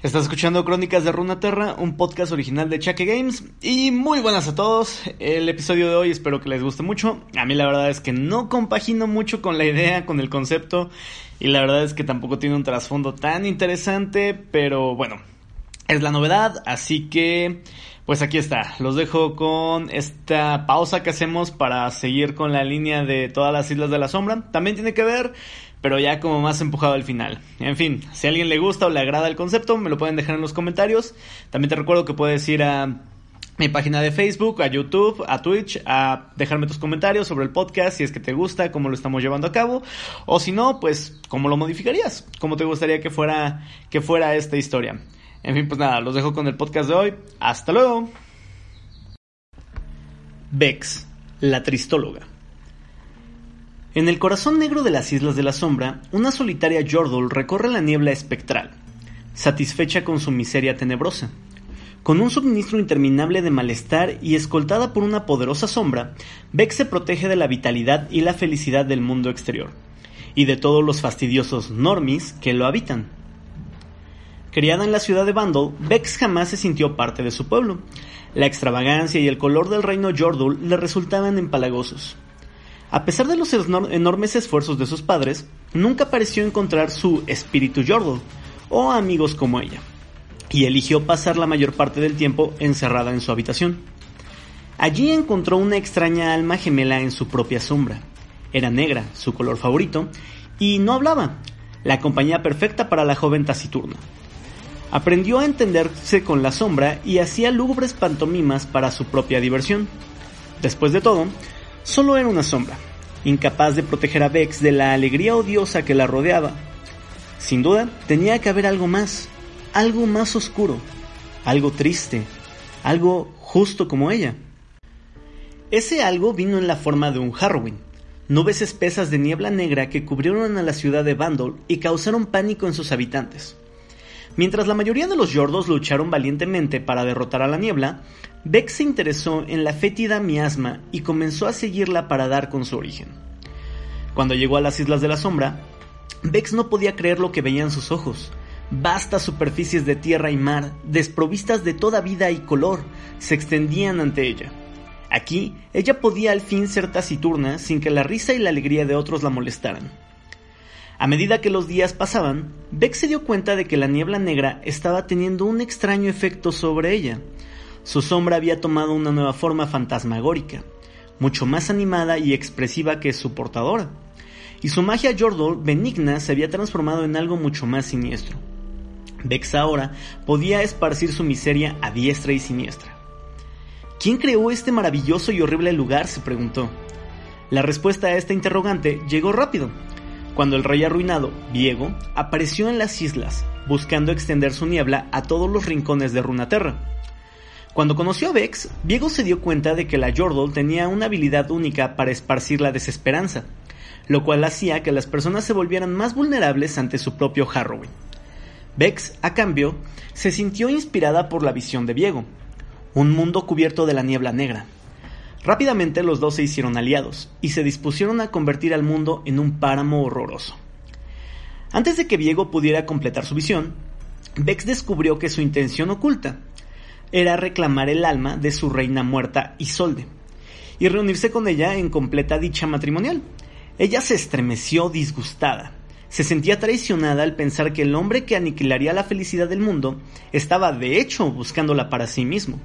Estás escuchando Crónicas de Runaterra, un podcast original de Chaque Games. Y muy buenas a todos. El episodio de hoy espero que les guste mucho. A mí la verdad es que no compagino mucho con la idea, con el concepto. Y la verdad es que tampoco tiene un trasfondo tan interesante. Pero bueno, es la novedad. Así que, pues aquí está. Los dejo con esta pausa que hacemos para seguir con la línea de todas las Islas de la Sombra. También tiene que ver pero ya como más empujado al final. En fin, si a alguien le gusta o le agrada el concepto, me lo pueden dejar en los comentarios. También te recuerdo que puedes ir a mi página de Facebook, a YouTube, a Twitch, a dejarme tus comentarios sobre el podcast, si es que te gusta, cómo lo estamos llevando a cabo, o si no, pues cómo lo modificarías, cómo te gustaría que fuera, que fuera esta historia. En fin, pues nada, los dejo con el podcast de hoy. Hasta luego. Vex, la tristóloga. En el corazón negro de las Islas de la Sombra, una solitaria Yordle recorre la niebla espectral, satisfecha con su miseria tenebrosa. Con un suministro interminable de malestar y escoltada por una poderosa sombra, Beck se protege de la vitalidad y la felicidad del mundo exterior, y de todos los fastidiosos normis que lo habitan. Criada en la ciudad de Bandol, Bex jamás se sintió parte de su pueblo. La extravagancia y el color del reino Yordle le resultaban empalagosos. A pesar de los enormes esfuerzos de sus padres, nunca pareció encontrar su espíritu Yordle o amigos como ella, y eligió pasar la mayor parte del tiempo encerrada en su habitación. Allí encontró una extraña alma gemela en su propia sombra. Era negra, su color favorito, y no hablaba, la compañía perfecta para la joven taciturna. Aprendió a entenderse con la sombra y hacía lúgubres pantomimas para su propia diversión. Después de todo, Solo era una sombra, incapaz de proteger a Vex de la alegría odiosa que la rodeaba. Sin duda, tenía que haber algo más, algo más oscuro, algo triste, algo justo como ella. Ese algo vino en la forma de un Harrowing, nubes espesas de niebla negra que cubrieron a la ciudad de Bandol y causaron pánico en sus habitantes. Mientras la mayoría de los Yordos lucharon valientemente para derrotar a la niebla, Beck se interesó en la fétida miasma y comenzó a seguirla para dar con su origen. Cuando llegó a las Islas de la Sombra, Bex no podía creer lo que veían sus ojos. Vastas superficies de tierra y mar, desprovistas de toda vida y color, se extendían ante ella. Aquí, ella podía al fin ser taciturna sin que la risa y la alegría de otros la molestaran. A medida que los días pasaban, Beck se dio cuenta de que la niebla negra estaba teniendo un extraño efecto sobre ella, su sombra había tomado una nueva forma fantasmagórica, mucho más animada y expresiva que su portadora, y su magia Yordle benigna se había transformado en algo mucho más siniestro. Vex ahora podía esparcir su miseria a diestra y siniestra. ¿Quién creó este maravilloso y horrible lugar? se preguntó. La respuesta a esta interrogante llegó rápido, cuando el rey arruinado, Viego, apareció en las islas, buscando extender su niebla a todos los rincones de Runaterra. Cuando conoció a Vex, Diego se dio cuenta de que la Yordle tenía una habilidad única para esparcir la desesperanza, lo cual hacía que las personas se volvieran más vulnerables ante su propio Harrowing. Vex, a cambio, se sintió inspirada por la visión de Viego, un mundo cubierto de la niebla negra. Rápidamente los dos se hicieron aliados y se dispusieron a convertir al mundo en un páramo horroroso. Antes de que Viego pudiera completar su visión, Vex descubrió que su intención oculta era reclamar el alma de su reina muerta Isolde y reunirse con ella en completa dicha matrimonial. Ella se estremeció disgustada. Se sentía traicionada al pensar que el hombre que aniquilaría la felicidad del mundo estaba de hecho buscándola para sí mismo.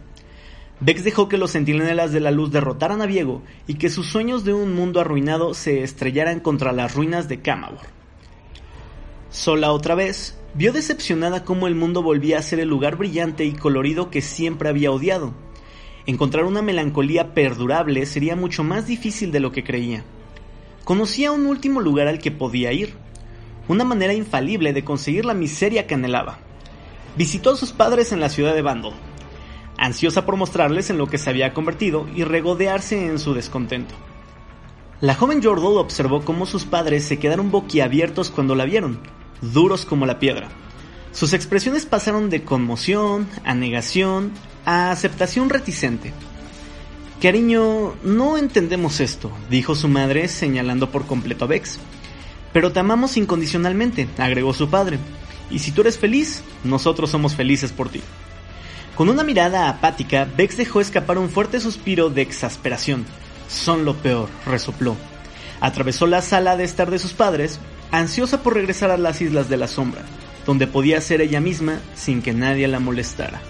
Vex dejó que los centinelas de la luz derrotaran a Viego y que sus sueños de un mundo arruinado se estrellaran contra las ruinas de Camagor. Sola otra vez, vio decepcionada cómo el mundo volvía a ser el lugar brillante y colorido que siempre había odiado. Encontrar una melancolía perdurable sería mucho más difícil de lo que creía. Conocía un último lugar al que podía ir, una manera infalible de conseguir la miseria que anhelaba. Visitó a sus padres en la ciudad de Bandol, ansiosa por mostrarles en lo que se había convertido y regodearse en su descontento. La joven Yordle observó cómo sus padres se quedaron boquiabiertos cuando la vieron, duros como la piedra. Sus expresiones pasaron de conmoción a negación a aceptación reticente. Cariño, no entendemos esto, dijo su madre señalando por completo a Bex. Pero te amamos incondicionalmente, agregó su padre, Y si tú eres feliz, nosotros somos felices por ti. Con una mirada apática, Bex dejó escapar un fuerte suspiro de exasperación. Son lo peor, resopló. Atravesó la sala de estar de sus padres, ansiosa por regresar a las Islas de la Sombra, donde podía ser ella misma sin que nadie la molestara.